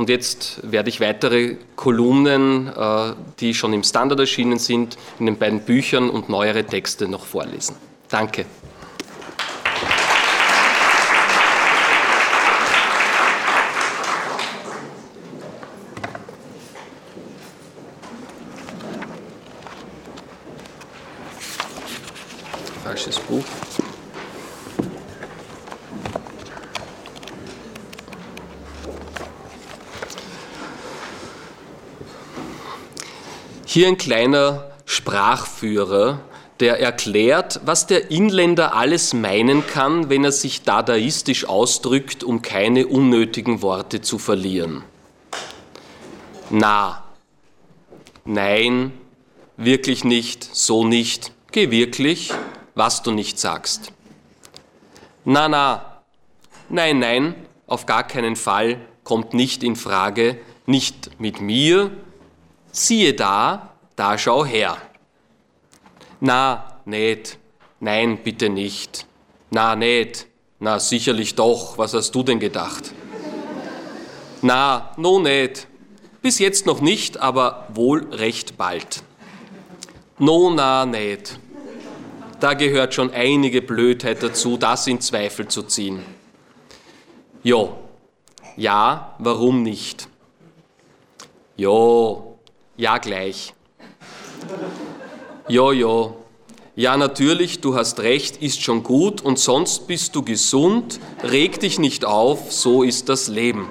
Und jetzt werde ich weitere Kolumnen, äh, die schon im Standard erschienen sind, in den beiden Büchern und neuere Texte noch vorlesen. Danke. Hier ein kleiner Sprachführer, der erklärt, was der Inländer alles meinen kann, wenn er sich dadaistisch ausdrückt, um keine unnötigen Worte zu verlieren. Na, nein, wirklich nicht, so nicht, geh wirklich, was du nicht sagst. Na, na, nein, nein, auf gar keinen Fall, kommt nicht in Frage, nicht mit mir, siehe da, da schau her. Na, nicht, nein, bitte nicht. Na, nicht, na, sicherlich doch, was hast du denn gedacht? Na, no nicht, bis jetzt noch nicht, aber wohl recht bald. No, na, nicht. Da gehört schon einige Blödheit dazu, das in Zweifel zu ziehen. Jo, ja, warum nicht? Jo, ja, gleich. Jo, jo. Ja, natürlich, du hast recht, ist schon gut und sonst bist du gesund, reg dich nicht auf, so ist das Leben.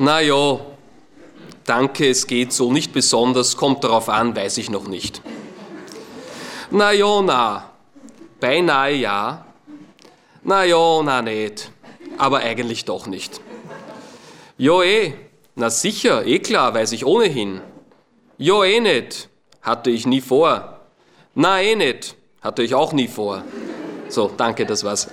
Na ja, danke, es geht so nicht besonders, kommt darauf an, weiß ich noch nicht. Na ja, na, beinahe ja. Na ja, na nicht, aber eigentlich doch nicht. Jo eh, na sicher, eh klar, weiß ich ohnehin. Jo, eh nicht, hatte ich nie vor. Na, eh nicht, hatte ich auch nie vor. So, danke, das war's.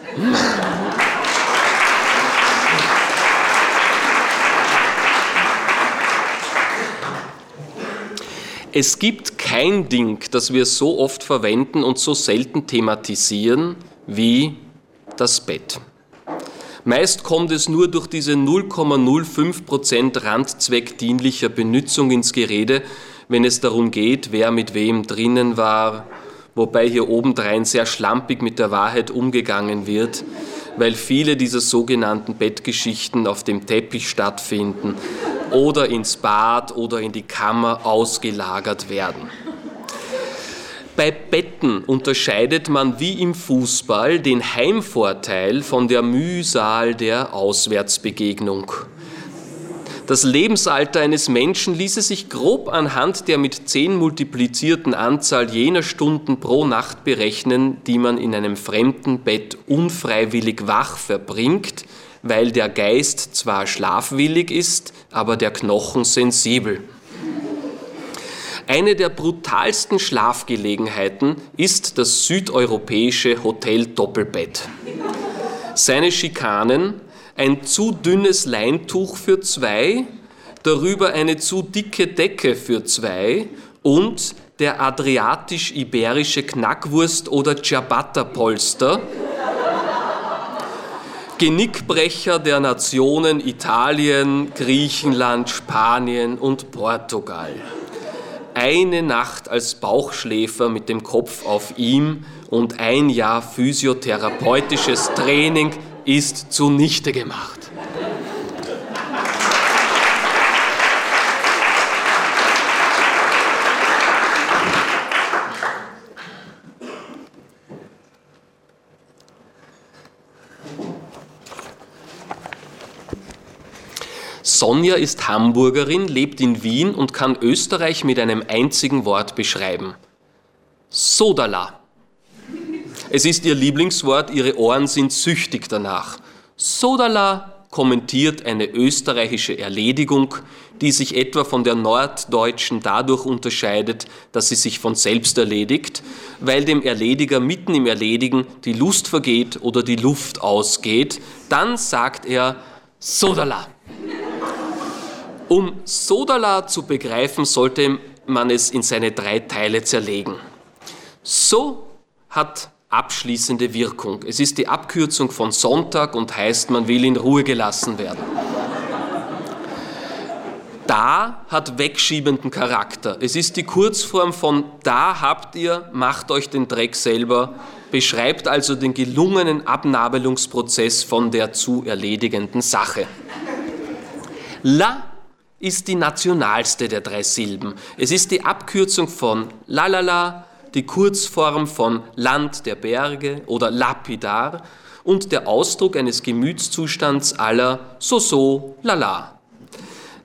Es gibt kein Ding, das wir so oft verwenden und so selten thematisieren wie das Bett. Meist kommt es nur durch diese 0,05% randzweckdienlicher Benutzung ins Gerede, wenn es darum geht, wer mit wem drinnen war, wobei hier obendrein sehr schlampig mit der Wahrheit umgegangen wird, weil viele dieser sogenannten Bettgeschichten auf dem Teppich stattfinden oder ins Bad oder in die Kammer ausgelagert werden. Bei Betten unterscheidet man wie im Fußball den Heimvorteil von der Mühsal der Auswärtsbegegnung. Das Lebensalter eines Menschen ließe sich grob anhand der mit 10 multiplizierten Anzahl jener Stunden pro Nacht berechnen, die man in einem fremden Bett unfreiwillig wach verbringt, weil der Geist zwar schlafwillig ist, aber der Knochen sensibel. Eine der brutalsten Schlafgelegenheiten ist das südeuropäische Hotel Doppelbett. Seine Schikanen, ein zu dünnes Leintuch für zwei, darüber eine zu dicke Decke für zwei und der adriatisch-iberische Knackwurst- oder Ciabatta-Polster, Genickbrecher der Nationen Italien, Griechenland, Spanien und Portugal. Eine Nacht als Bauchschläfer mit dem Kopf auf ihm und ein Jahr physiotherapeutisches Training ist zunichte gemacht. Sonja ist Hamburgerin, lebt in Wien und kann Österreich mit einem einzigen Wort beschreiben. Sodala. Es ist ihr Lieblingswort, ihre Ohren sind süchtig danach. Sodala kommentiert eine österreichische Erledigung, die sich etwa von der norddeutschen dadurch unterscheidet, dass sie sich von selbst erledigt, weil dem Erlediger mitten im Erledigen die Lust vergeht oder die Luft ausgeht. Dann sagt er Sodala. Um Sodala zu begreifen, sollte man es in seine drei Teile zerlegen. So hat abschließende Wirkung. Es ist die Abkürzung von Sonntag und heißt, man will in Ruhe gelassen werden. Da hat wegschiebenden Charakter. Es ist die Kurzform von da habt ihr, macht euch den Dreck selber, beschreibt also den gelungenen Abnabelungsprozess von der zu erledigenden Sache. La ist die nationalste der drei Silben. Es ist die Abkürzung von lalala, die Kurzform von Land der Berge oder lapidar und der Ausdruck eines Gemütszustands aller so so, lala.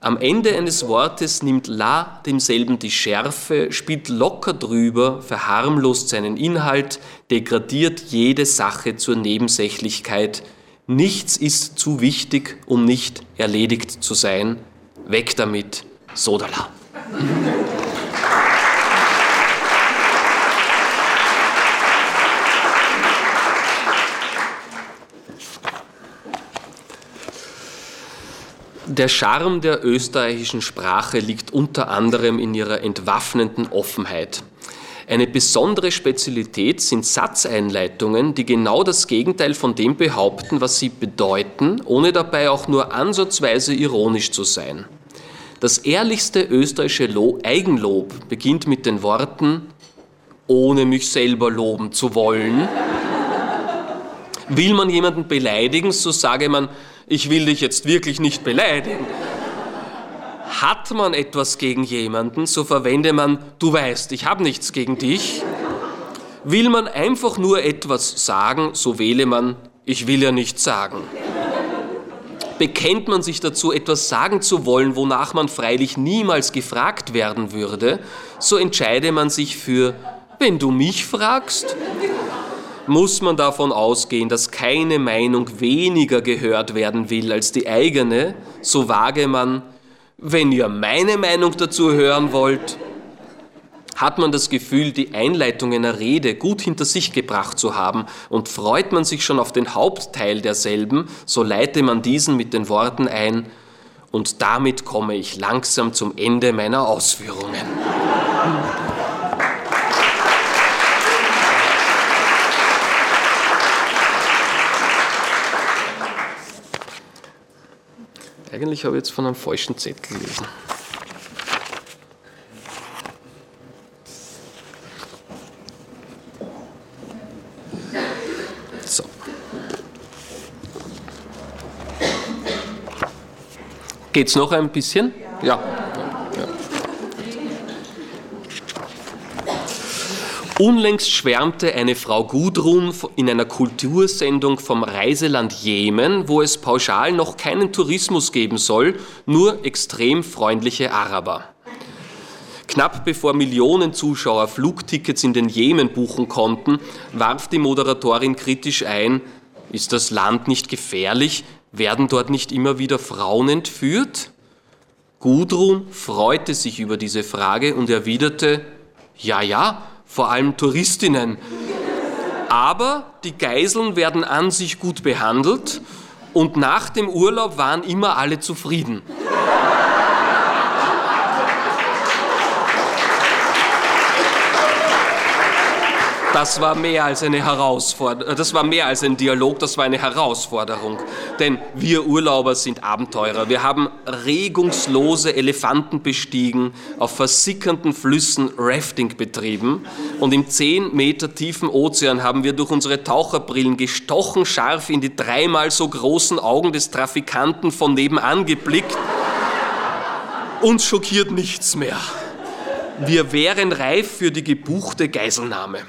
Am Ende eines Wortes nimmt La demselben die Schärfe, spielt locker drüber, verharmlost seinen Inhalt, degradiert jede Sache zur Nebensächlichkeit. Nichts ist zu wichtig, um nicht erledigt zu sein. Weg damit, Sodala. Der Charme der österreichischen Sprache liegt unter anderem in ihrer entwaffnenden Offenheit. Eine besondere Spezialität sind Satzeinleitungen, die genau das Gegenteil von dem behaupten, was sie bedeuten, ohne dabei auch nur ansatzweise ironisch zu sein. Das ehrlichste österreichische Eigenlob beginnt mit den Worten, ohne mich selber loben zu wollen. Will man jemanden beleidigen, so sage man, ich will dich jetzt wirklich nicht beleidigen. Hat man etwas gegen jemanden, so verwende man, du weißt, ich habe nichts gegen dich. Will man einfach nur etwas sagen, so wähle man, ich will ja nichts sagen. Bekennt man sich dazu, etwas sagen zu wollen, wonach man freilich niemals gefragt werden würde, so entscheide man sich für, wenn du mich fragst, muss man davon ausgehen, dass keine Meinung weniger gehört werden will als die eigene, so wage man, wenn ihr meine Meinung dazu hören wollt, hat man das Gefühl, die Einleitung einer Rede gut hinter sich gebracht zu haben und freut man sich schon auf den Hauptteil derselben, so leite man diesen mit den Worten ein, und damit komme ich langsam zum Ende meiner Ausführungen. Eigentlich habe ich jetzt von einem falschen Zettel gelesen. So. Geht's noch ein bisschen? Ja. Unlängst schwärmte eine Frau Gudrun in einer Kultursendung vom Reiseland Jemen, wo es pauschal noch keinen Tourismus geben soll, nur extrem freundliche Araber. Knapp bevor Millionen Zuschauer Flugtickets in den Jemen buchen konnten, warf die Moderatorin kritisch ein, ist das Land nicht gefährlich? Werden dort nicht immer wieder Frauen entführt? Gudrun freute sich über diese Frage und erwiderte, ja, ja, vor allem Touristinnen. Aber die Geiseln werden an sich gut behandelt und nach dem Urlaub waren immer alle zufrieden. Das war mehr als eine Herausforderung, das war mehr als ein Dialog, das war eine Herausforderung. Denn wir Urlauber sind Abenteurer. Wir haben regungslose Elefanten bestiegen, auf versickernden Flüssen Rafting betrieben und im 10 Meter tiefen Ozean haben wir durch unsere Taucherbrillen gestochen scharf in die dreimal so großen Augen des Trafikanten von nebenan geblickt. Uns schockiert nichts mehr. Wir wären reif für die gebuchte Geiselnahme.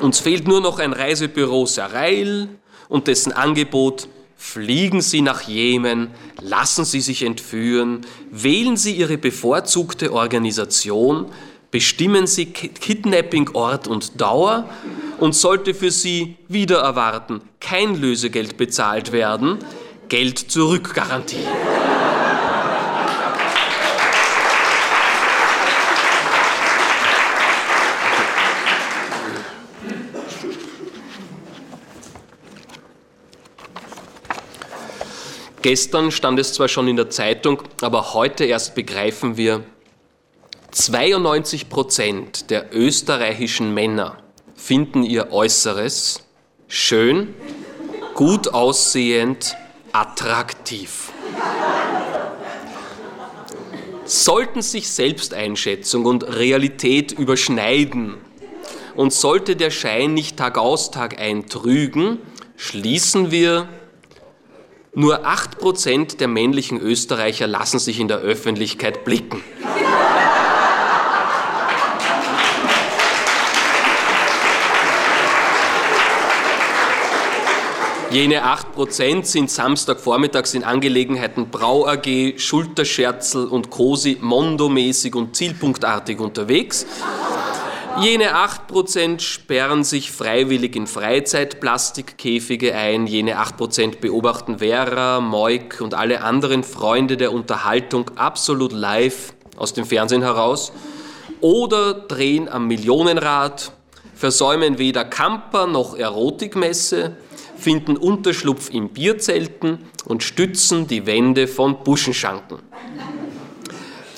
Uns fehlt nur noch ein Reisebüro Sarail und dessen Angebot Fliegen Sie nach Jemen, lassen Sie sich entführen, wählen Sie Ihre bevorzugte Organisation, bestimmen Sie Kidnapping-Ort und Dauer und sollte für Sie wieder erwarten kein Lösegeld bezahlt werden, Geld zurück Garantie. Gestern stand es zwar schon in der Zeitung, aber heute erst begreifen wir, 92 Prozent der österreichischen Männer finden ihr Äußeres schön, gut aussehend, attraktiv. Sollten sich Selbsteinschätzung und Realität überschneiden und sollte der Schein nicht Tag aus Tag ein trügen, schließen wir, nur 8% der männlichen Österreicher lassen sich in der Öffentlichkeit blicken. Jene 8% sind Samstagvormittags in Angelegenheiten Brau AG, Schulterscherzel und Cosi mondomäßig und zielpunktartig unterwegs. Jene 8% sperren sich freiwillig in Freizeitplastikkäfige ein, jene 8% beobachten Vera, Moik und alle anderen Freunde der Unterhaltung absolut live aus dem Fernsehen heraus oder drehen am Millionenrad, versäumen weder Camper noch Erotikmesse, finden Unterschlupf in Bierzelten und stützen die Wände von Buschenschanken.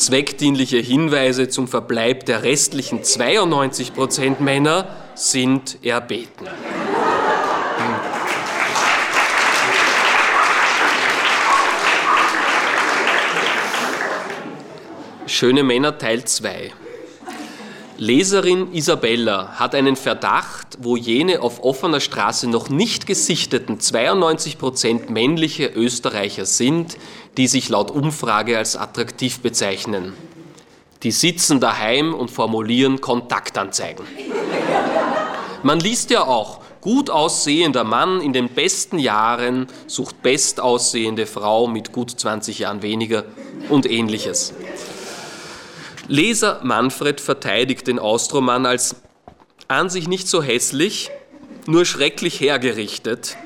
Zweckdienliche Hinweise zum Verbleib der restlichen 92% Männer sind erbeten. Schöne Männer Teil 2. Leserin Isabella hat einen Verdacht, wo jene auf offener Straße noch nicht gesichteten 92% männliche Österreicher sind, die sich laut Umfrage als attraktiv bezeichnen. Die sitzen daheim und formulieren Kontaktanzeigen. Man liest ja auch, gut aussehender Mann in den besten Jahren sucht bestaussehende Frau mit gut 20 Jahren weniger und ähnliches. Leser Manfred verteidigt den Austromann als an sich nicht so hässlich, nur schrecklich hergerichtet.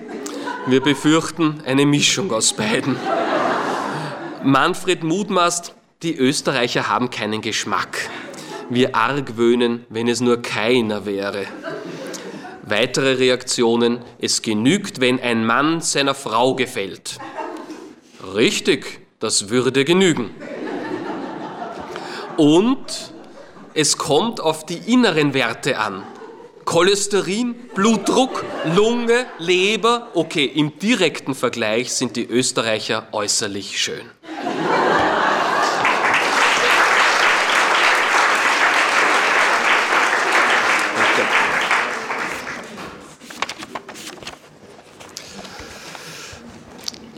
Wir befürchten eine Mischung aus beiden. Manfred mutmaßt, die Österreicher haben keinen Geschmack. Wir argwöhnen, wenn es nur keiner wäre. Weitere Reaktionen, es genügt, wenn ein Mann seiner Frau gefällt. Richtig, das würde genügen. Und es kommt auf die inneren Werte an. Cholesterin, Blutdruck, Lunge, Leber. Okay, im direkten Vergleich sind die Österreicher äußerlich schön.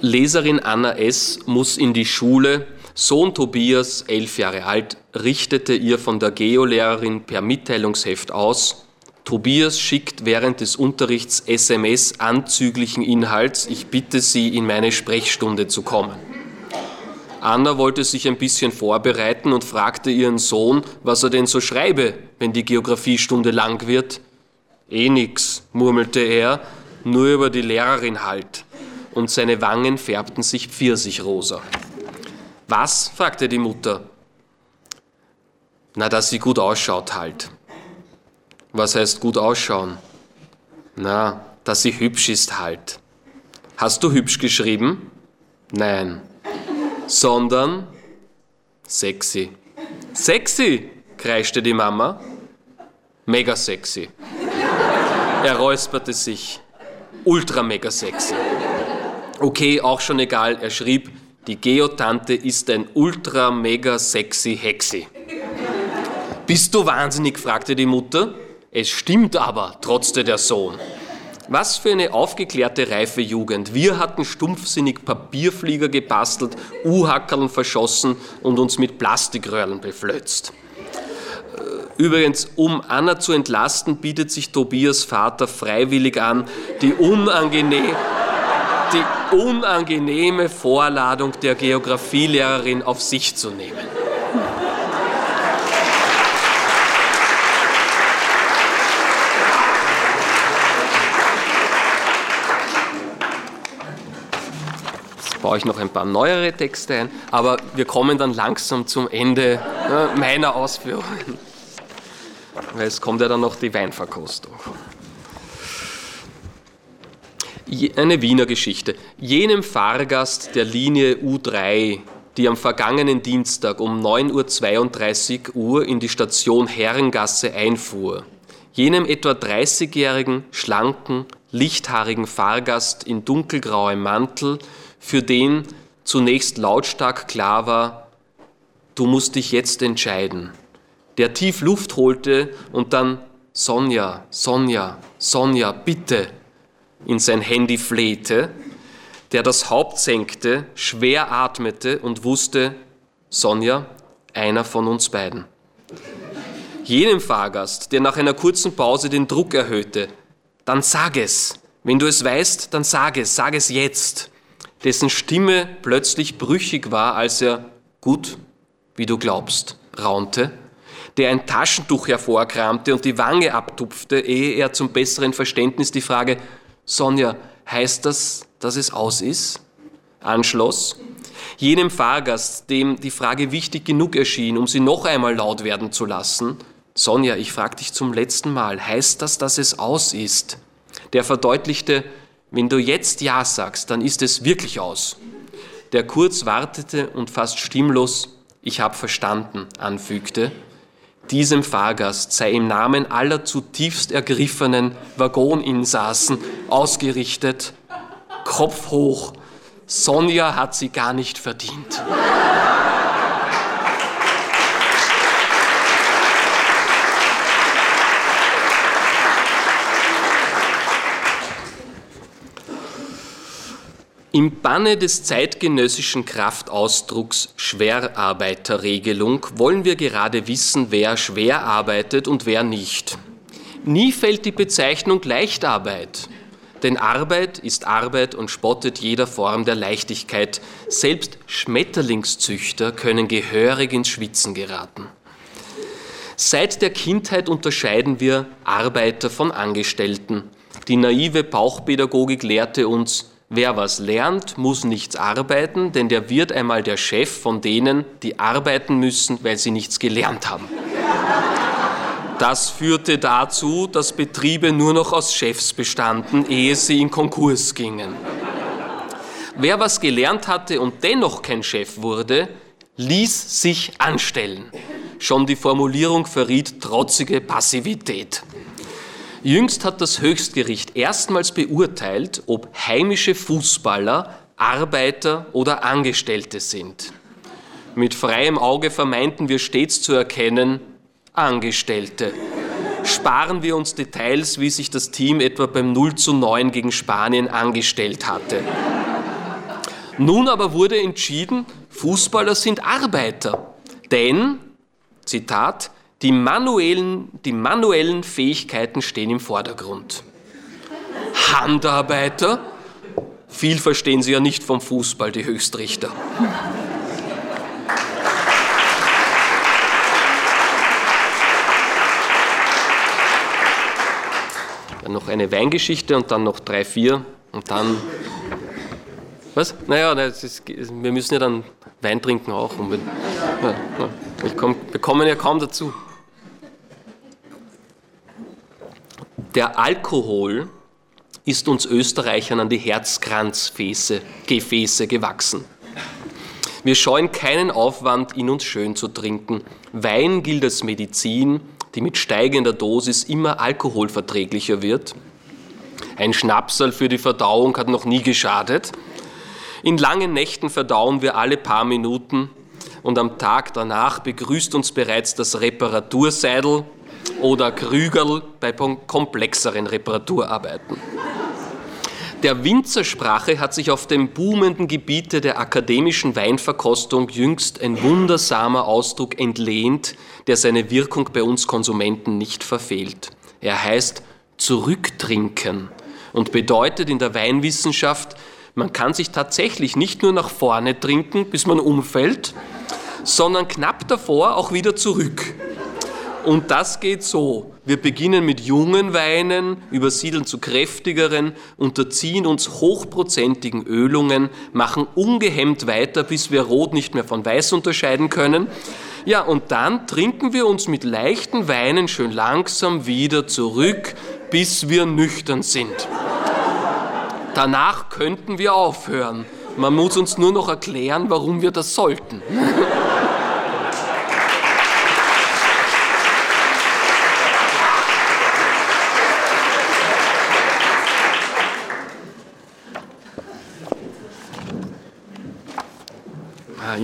Leserin Anna S. muss in die Schule, Sohn Tobias, elf Jahre alt, richtete ihr von der Geolehrerin per Mitteilungsheft aus, Tobias schickt während des Unterrichts SMS anzüglichen Inhalts, ich bitte Sie, in meine Sprechstunde zu kommen. Anna wollte sich ein bisschen vorbereiten und fragte ihren Sohn, was er denn so schreibe, wenn die Geographiestunde lang wird. Eh nix, murmelte er, nur über die Lehrerin halt. Und seine Wangen färbten sich pfirsichrosa. Was? fragte die Mutter. Na, dass sie gut ausschaut halt. Was heißt gut ausschauen? Na, dass sie hübsch ist halt. Hast du hübsch geschrieben? Nein. Sondern sexy. Sexy, kreischte die Mama. Mega sexy. Er räusperte sich. Ultra mega sexy. Okay, auch schon egal, er schrieb, die Geotante ist ein ultra mega sexy Hexi. Bist du wahnsinnig? fragte die Mutter. Es stimmt aber, trotzte der Sohn. Was für eine aufgeklärte, reife Jugend. Wir hatten stumpfsinnig Papierflieger gebastelt, U-Hackerln verschossen und uns mit Plastikröhrlen beflötzt. Äh, übrigens, um Anna zu entlasten, bietet sich Tobias Vater freiwillig an, die unangenehm die unangenehme Vorladung der Geographielehrerin auf sich zu nehmen. Jetzt baue ich noch ein paar neuere Texte ein, aber wir kommen dann langsam zum Ende meiner Ausführungen. Weil es kommt ja dann noch die Weinverkostung eine Wiener Geschichte. Jenem Fahrgast der Linie U3, die am vergangenen Dienstag um 9.32 Uhr in die Station Herrengasse einfuhr, jenem etwa 30-jährigen, schlanken, lichthaarigen Fahrgast in dunkelgrauem Mantel, für den zunächst lautstark klar war, du musst dich jetzt entscheiden. Der tief Luft holte und dann Sonja, Sonja, Sonja, bitte in sein Handy flehte, der das Haupt senkte, schwer atmete und wusste, Sonja, einer von uns beiden. Jenem Fahrgast, der nach einer kurzen Pause den Druck erhöhte, dann sag es. Wenn du es weißt, dann sag es, sag es jetzt. Dessen Stimme plötzlich brüchig war, als er, gut, wie du glaubst, raunte, der ein Taschentuch hervorkramte und die Wange abtupfte, ehe er zum besseren Verständnis die Frage, Sonja, heißt das, dass es aus ist? anschloss, jenem Fahrgast, dem die Frage wichtig genug erschien, um sie noch einmal laut werden zu lassen, Sonja, ich frage dich zum letzten Mal, heißt das, dass es aus ist? Der verdeutlichte, wenn du jetzt Ja sagst, dann ist es wirklich aus. Der kurz wartete und fast stimmlos, ich habe verstanden, anfügte, diesem Fahrgast sei im Namen aller zutiefst ergriffenen Waggoninsassen ausgerichtet, Kopf hoch, Sonja hat sie gar nicht verdient. Im Banne des zeitgenössischen Kraftausdrucks Schwerarbeiterregelung wollen wir gerade wissen, wer schwer arbeitet und wer nicht. Nie fällt die Bezeichnung Leichtarbeit, denn Arbeit ist Arbeit und spottet jeder Form der Leichtigkeit. Selbst Schmetterlingszüchter können gehörig ins Schwitzen geraten. Seit der Kindheit unterscheiden wir Arbeiter von Angestellten. Die naive Bauchpädagogik lehrte uns, Wer was lernt, muss nichts arbeiten, denn der wird einmal der Chef von denen, die arbeiten müssen, weil sie nichts gelernt haben. Das führte dazu, dass Betriebe nur noch aus Chefs bestanden, ehe sie in Konkurs gingen. Wer was gelernt hatte und dennoch kein Chef wurde, ließ sich anstellen. Schon die Formulierung verriet trotzige Passivität. Jüngst hat das Höchstgericht erstmals beurteilt, ob heimische Fußballer Arbeiter oder Angestellte sind. Mit freiem Auge vermeinten wir stets zu erkennen, Angestellte. Sparen wir uns Details, wie sich das Team etwa beim 0 zu 9 gegen Spanien angestellt hatte. Nun aber wurde entschieden, Fußballer sind Arbeiter. Denn, Zitat, die manuellen, die manuellen Fähigkeiten stehen im Vordergrund. Handarbeiter? Viel verstehen sie ja nicht vom Fußball, die Höchstrichter. Dann noch eine Weingeschichte und dann noch drei, vier und dann. Was? Naja, ist, wir müssen ja dann Wein trinken auch. Ja, ja. wir kommen ja kaum dazu. Der Alkohol ist uns Österreichern an die Herzkranzgefäße gewachsen. Wir scheuen keinen Aufwand, ihn uns schön zu trinken. Wein gilt als Medizin, die mit steigender Dosis immer alkoholverträglicher wird. Ein Schnapsal für die Verdauung hat noch nie geschadet. In langen Nächten verdauen wir alle paar Minuten und am Tag danach begrüßt uns bereits das Reparaturseidel oder Krügerl bei komplexeren Reparaturarbeiten. Der Winzersprache hat sich auf dem boomenden Gebiete der akademischen Weinverkostung jüngst ein wundersamer Ausdruck entlehnt, der seine Wirkung bei uns Konsumenten nicht verfehlt. Er heißt zurücktrinken und bedeutet in der Weinwissenschaft, man kann sich tatsächlich nicht nur nach vorne trinken, bis man umfällt, sondern knapp davor auch wieder zurück. Und das geht so. Wir beginnen mit jungen Weinen, übersiedeln zu kräftigeren, unterziehen uns hochprozentigen Ölungen, machen ungehemmt weiter, bis wir Rot nicht mehr von Weiß unterscheiden können. Ja, und dann trinken wir uns mit leichten Weinen schön langsam wieder zurück, bis wir nüchtern sind. Danach könnten wir aufhören. Man muss uns nur noch erklären, warum wir das sollten.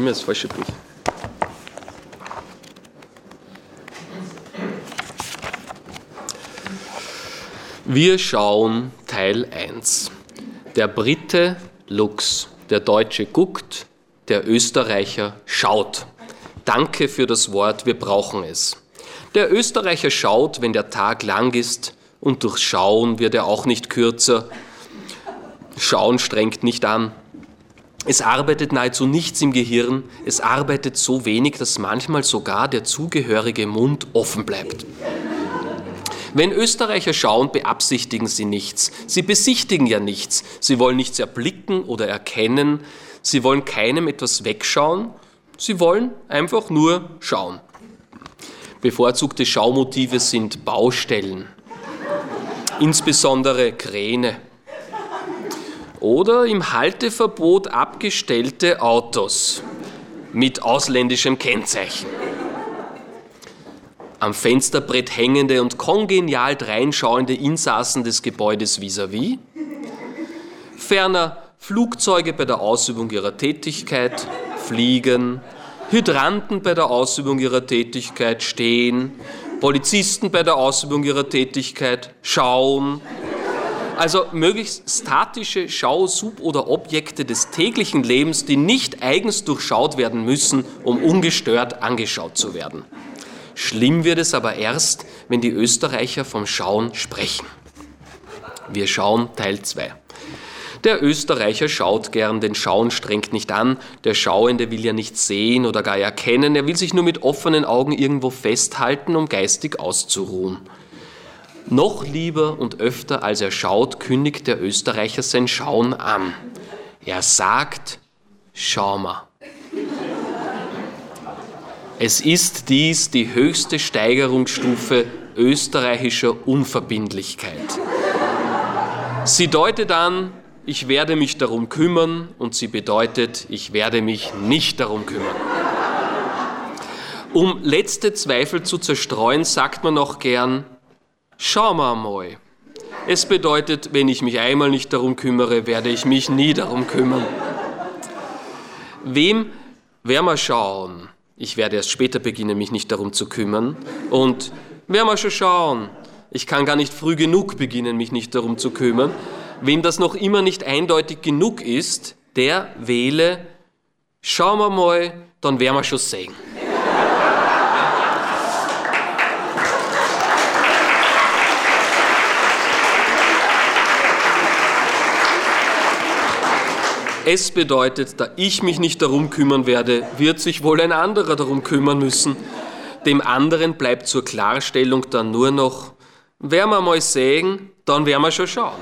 Zimmer ist voll schippig. Wir schauen Teil 1. Der Brite Lux, der Deutsche guckt, der Österreicher schaut. Danke für das Wort, wir brauchen es. Der Österreicher schaut, wenn der Tag lang ist, und durch Schauen wird er auch nicht kürzer. Schauen strengt nicht an. Es arbeitet nahezu nichts im Gehirn, es arbeitet so wenig, dass manchmal sogar der zugehörige Mund offen bleibt. Wenn Österreicher schauen, beabsichtigen sie nichts. Sie besichtigen ja nichts. Sie wollen nichts erblicken oder erkennen. Sie wollen keinem etwas wegschauen. Sie wollen einfach nur schauen. Bevorzugte Schaumotive sind Baustellen, insbesondere Kräne oder im Halteverbot abgestellte Autos mit ausländischem Kennzeichen. Am Fensterbrett hängende und kongenial dreinschauende Insassen des Gebäudes vis-à-vis, -vis, ferner Flugzeuge bei der Ausübung ihrer Tätigkeit, fliegen, Hydranten bei der Ausübung ihrer Tätigkeit, stehen, Polizisten bei der Ausübung ihrer Tätigkeit, schauen, also möglichst statische Schau-, Sub- oder Objekte des täglichen Lebens, die nicht eigens durchschaut werden müssen, um ungestört angeschaut zu werden. Schlimm wird es aber erst, wenn die Österreicher vom Schauen sprechen. Wir schauen Teil 2. Der Österreicher schaut gern, den Schauen strengt nicht an, der Schauende will ja nicht sehen oder gar erkennen, er will sich nur mit offenen Augen irgendwo festhalten, um geistig auszuruhen. Noch lieber und öfter als er schaut, kündigt der Österreicher sein Schauen an. Er sagt, schau mal. Es ist dies die höchste Steigerungsstufe österreichischer Unverbindlichkeit. Sie deutet an, ich werde mich darum kümmern und sie bedeutet, ich werde mich nicht darum kümmern. Um letzte Zweifel zu zerstreuen, sagt man auch gern, schau mal mal. Es bedeutet, wenn ich mich einmal nicht darum kümmere, werde ich mich nie darum kümmern. Wem werden wir schauen? Ich werde erst später beginnen, mich nicht darum zu kümmern. Und werden wir schon schauen. Ich kann gar nicht früh genug beginnen, mich nicht darum zu kümmern. Wem das noch immer nicht eindeutig genug ist, der wähle, schauen wir mal, dann werden wir schon sehen. Es bedeutet, da ich mich nicht darum kümmern werde, wird sich wohl ein anderer darum kümmern müssen. Dem anderen bleibt zur Klarstellung dann nur noch, werden wir mal sehen, dann werden wir schon schauen.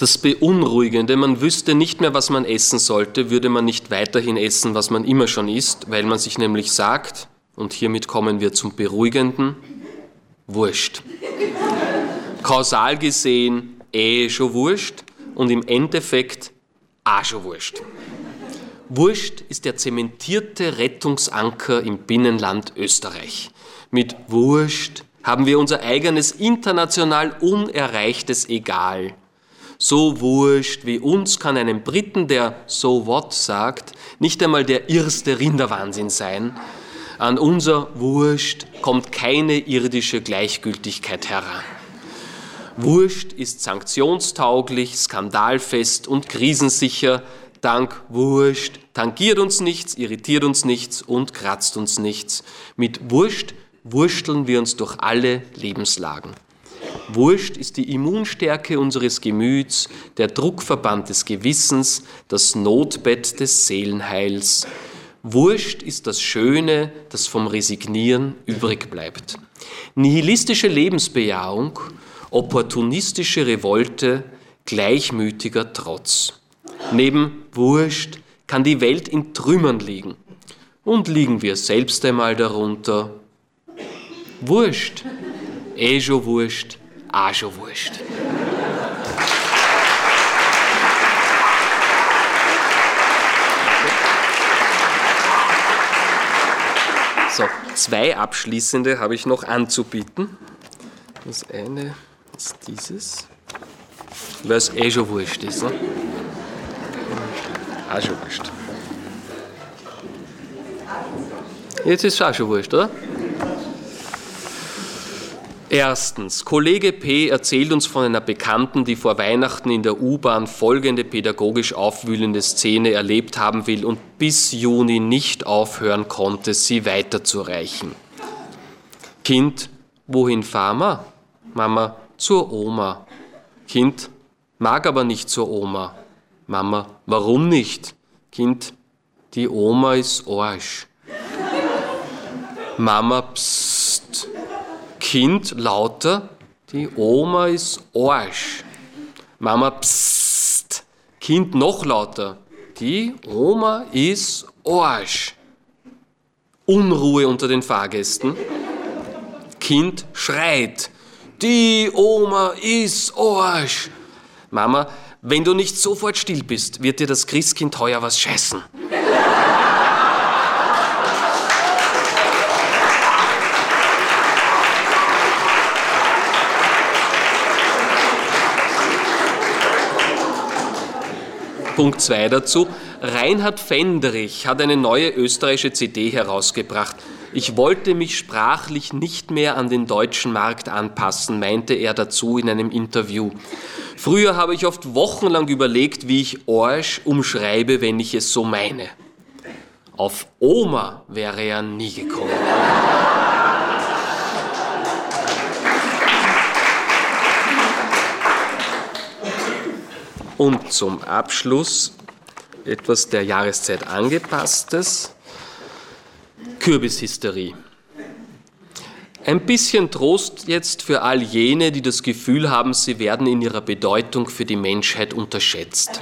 Das Beunruhigende, man wüsste nicht mehr, was man essen sollte, würde man nicht weiterhin essen, was man immer schon isst, weil man sich nämlich sagt, und hiermit kommen wir zum Beruhigenden, wurscht. Kausal gesehen eh schon wurscht und im Endeffekt auch schon wurscht. Wurscht ist der zementierte Rettungsanker im Binnenland Österreich. Mit Wurscht haben wir unser eigenes international unerreichtes Egal so wurscht wie uns kann einem Briten, der so what sagt, nicht einmal der erste Rinderwahnsinn sein. An unser Wurscht kommt keine irdische Gleichgültigkeit heran. Wurscht ist sanktionstauglich, skandalfest und krisensicher. Dank Wurscht tangiert uns nichts, irritiert uns nichts und kratzt uns nichts. Mit Wurscht wursteln wir uns durch alle Lebenslagen. Wurscht ist die Immunstärke unseres Gemüts, der Druckverband des Gewissens, das Notbett des Seelenheils. Wurscht ist das Schöne, das vom Resignieren übrig bleibt. Nihilistische Lebensbejahung, opportunistische Revolte, gleichmütiger Trotz. Neben Wurscht kann die Welt in Trümmern liegen. Und liegen wir selbst einmal darunter. Wurscht, eh schon wurscht, auch schon wurscht. So, zwei abschließende habe ich noch anzubieten. Das eine ist dieses. weil es eh schon wurscht ist. Ne? Auch schon wurscht. Jetzt ist es auch schon wurscht, oder? Erstens, Kollege P. erzählt uns von einer Bekannten, die vor Weihnachten in der U-Bahn folgende pädagogisch aufwühlende Szene erlebt haben will und bis Juni nicht aufhören konnte, sie weiterzureichen. Kind, wohin fahren wir? Mama, zur Oma. Kind, mag aber nicht zur Oma. Mama, warum nicht? Kind, die Oma ist Arsch. Mama, psst. Kind lauter, die Oma ist Arsch. Mama, psst. Kind noch lauter, die Oma ist Arsch. Unruhe unter den Fahrgästen. Kind schreit, die Oma ist Arsch. Mama, wenn du nicht sofort still bist, wird dir das Christkind heuer was scheißen. Punkt 2 dazu. Reinhard Fendrich hat eine neue österreichische CD herausgebracht. Ich wollte mich sprachlich nicht mehr an den deutschen Markt anpassen, meinte er dazu in einem Interview. Früher habe ich oft wochenlang überlegt, wie ich Orsch umschreibe, wenn ich es so meine. Auf Oma wäre er nie gekommen. Und zum Abschluss etwas der Jahreszeit angepasstes. Kürbishysterie. Ein bisschen Trost jetzt für all jene, die das Gefühl haben, sie werden in ihrer Bedeutung für die Menschheit unterschätzt.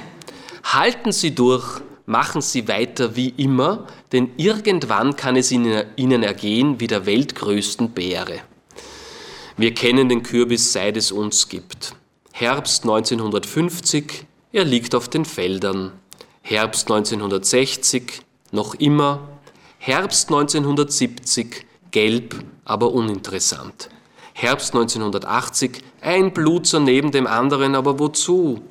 Halten Sie durch, machen Sie weiter wie immer, denn irgendwann kann es Ihnen ergehen wie der weltgrößten Beere. Wir kennen den Kürbis, seit es uns gibt. Herbst 1950, er liegt auf den Feldern. Herbst 1960, noch immer. Herbst 1970, gelb, aber uninteressant. Herbst 1980, ein Blutzer neben dem anderen, aber wozu?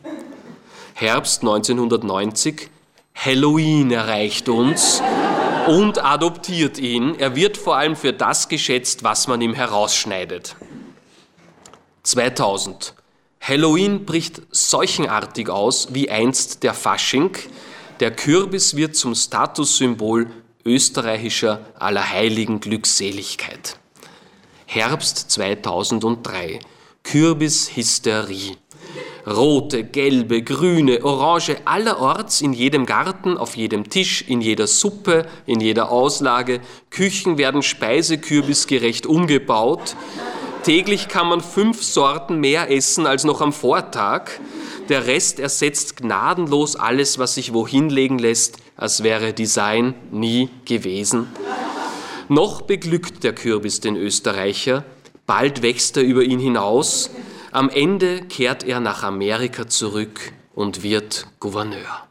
Herbst 1990, Halloween erreicht uns und adoptiert ihn. Er wird vor allem für das geschätzt, was man ihm herausschneidet. 2000, Halloween bricht seuchenartig aus wie einst der Fasching. Der Kürbis wird zum Statussymbol österreichischer allerheiligen Glückseligkeit. Herbst 2003. Kürbishysterie. Rote, gelbe, grüne, orange, allerorts in jedem Garten, auf jedem Tisch, in jeder Suppe, in jeder Auslage. Küchen werden speisekürbisgerecht umgebaut. Täglich kann man fünf Sorten mehr essen als noch am Vortag. Der Rest ersetzt gnadenlos alles, was sich wohin legen lässt, als wäre Design nie gewesen. Noch beglückt der Kürbis den Österreicher, bald wächst er über ihn hinaus, am Ende kehrt er nach Amerika zurück und wird Gouverneur.